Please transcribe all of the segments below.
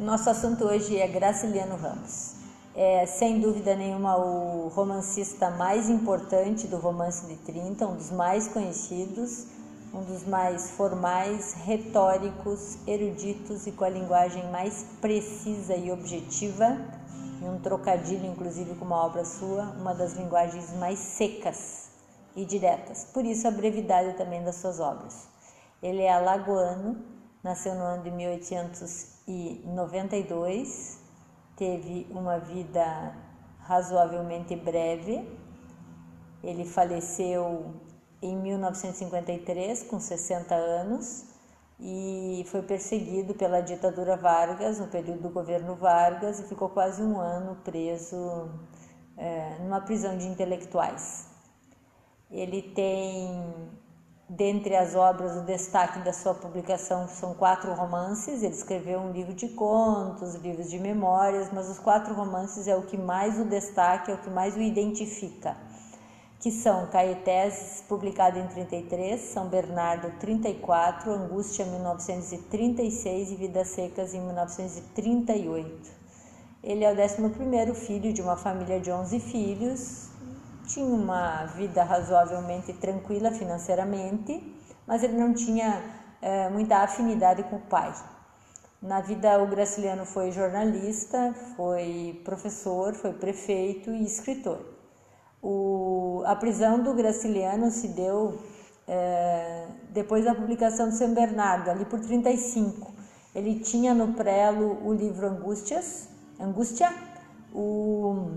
Nosso assunto hoje é Graciliano Ramos. É, sem dúvida nenhuma, o romancista mais importante do romance de 30, um dos mais conhecidos, um dos mais formais, retóricos, eruditos e com a linguagem mais precisa e objetiva, e um trocadilho, inclusive, com uma obra sua, uma das linguagens mais secas e diretas. Por isso, a brevidade também das suas obras. Ele é alagoano nasceu no ano de 1892, teve uma vida razoavelmente breve. Ele faleceu em 1953, com 60 anos, e foi perseguido pela ditadura Vargas, no período do governo Vargas, e ficou quase um ano preso é, numa prisão de intelectuais. Ele tem Dentre as obras, o destaque da sua publicação são quatro romances. Ele escreveu um livro de contos, livros de memórias, mas os quatro romances é o que mais o destaca, é o que mais o identifica, que são Caetés, publicado em 33, São Bernardo 34, Angústia 1936 e Vidas Secas em 1938. Ele é o 11º filho de uma família de 11 filhos, tinha uma vida razoavelmente tranquila financeiramente, mas ele não tinha é, muita afinidade com o pai. Na vida, o Graciliano foi jornalista, foi professor, foi prefeito e escritor. O, a prisão do Graciliano se deu é, depois da publicação de São Bernardo, ali por 35. Ele tinha no prelo o livro Angústias, Angústia, o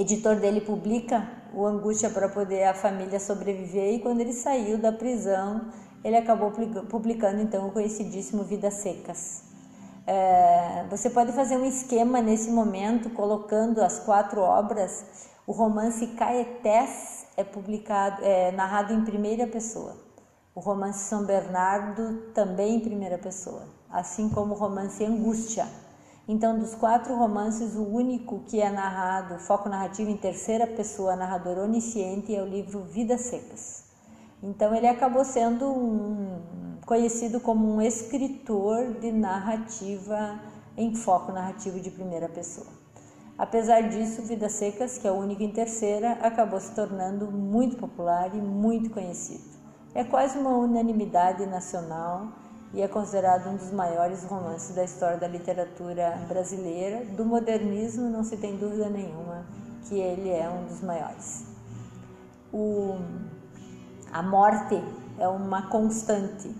editor dele publica o angústia para poder a família sobreviver e quando ele saiu da prisão ele acabou publicando então o conhecidíssimo Vidas Secas. É, você pode fazer um esquema nesse momento colocando as quatro obras. O romance Caetés é publicado, é narrado em primeira pessoa. O romance São Bernardo também em primeira pessoa, assim como o romance Angústia então, dos quatro romances, o único que é narrado, foco narrativo em terceira pessoa, narrador onisciente, é o livro Vidas Secas. Então, ele acabou sendo um, conhecido como um escritor de narrativa em foco narrativo de primeira pessoa. Apesar disso, Vidas Secas, que é o único em terceira, acabou se tornando muito popular e muito conhecido. É quase uma unanimidade nacional e é considerado um dos maiores romances da história da literatura brasileira. Do modernismo, não se tem dúvida nenhuma que ele é um dos maiores. O, a morte é uma constante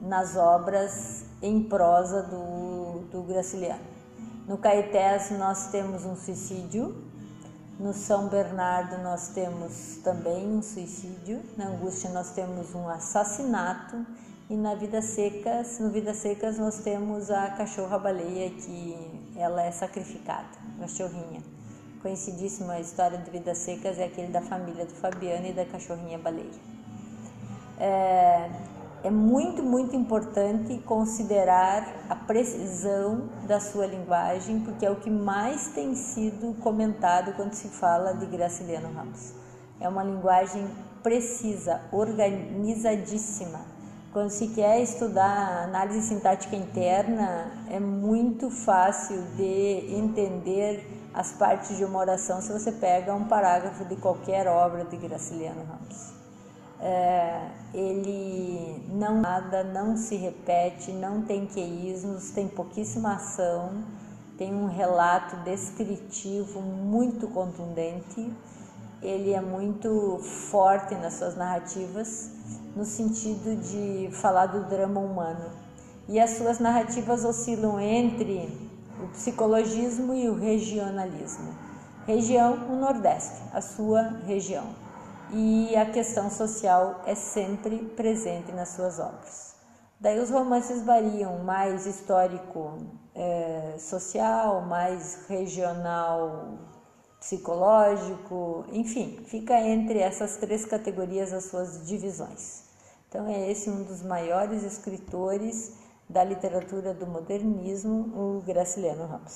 nas obras em prosa do, do Graciliano. No Caetés nós temos um suicídio, no São Bernardo nós temos também um suicídio, na Angústia nós temos um assassinato e na Vida Secas, no Vidas Secas nós temos a cachorra baleia que ela é sacrificada, cachorrinha. Conhecidíssima a história de Vidas Secas é aquele da família do Fabiano e da cachorrinha baleia. É, é muito, muito importante considerar a precisão da sua linguagem, porque é o que mais tem sido comentado quando se fala de Graciliano Ramos. É uma linguagem precisa, organizadíssima quando se quer estudar análise sintática interna, é muito fácil de entender as partes de uma oração se você pega um parágrafo de qualquer obra de Graciliano Ramos. É, ele não nada, não se repete, não tem queísmos, tem pouquíssima ação, tem um relato descritivo muito contundente, ele é muito forte nas suas narrativas no sentido de falar do drama humano. E as suas narrativas oscilam entre o psicologismo e o regionalismo. Região, o Nordeste, a sua região. E a questão social é sempre presente nas suas obras. Daí os romances variam, mais histórico é, social, mais regional psicológico, enfim, fica entre essas três categorias as suas divisões. Então é esse um dos maiores escritores da literatura do modernismo, o Graciliano Ramos.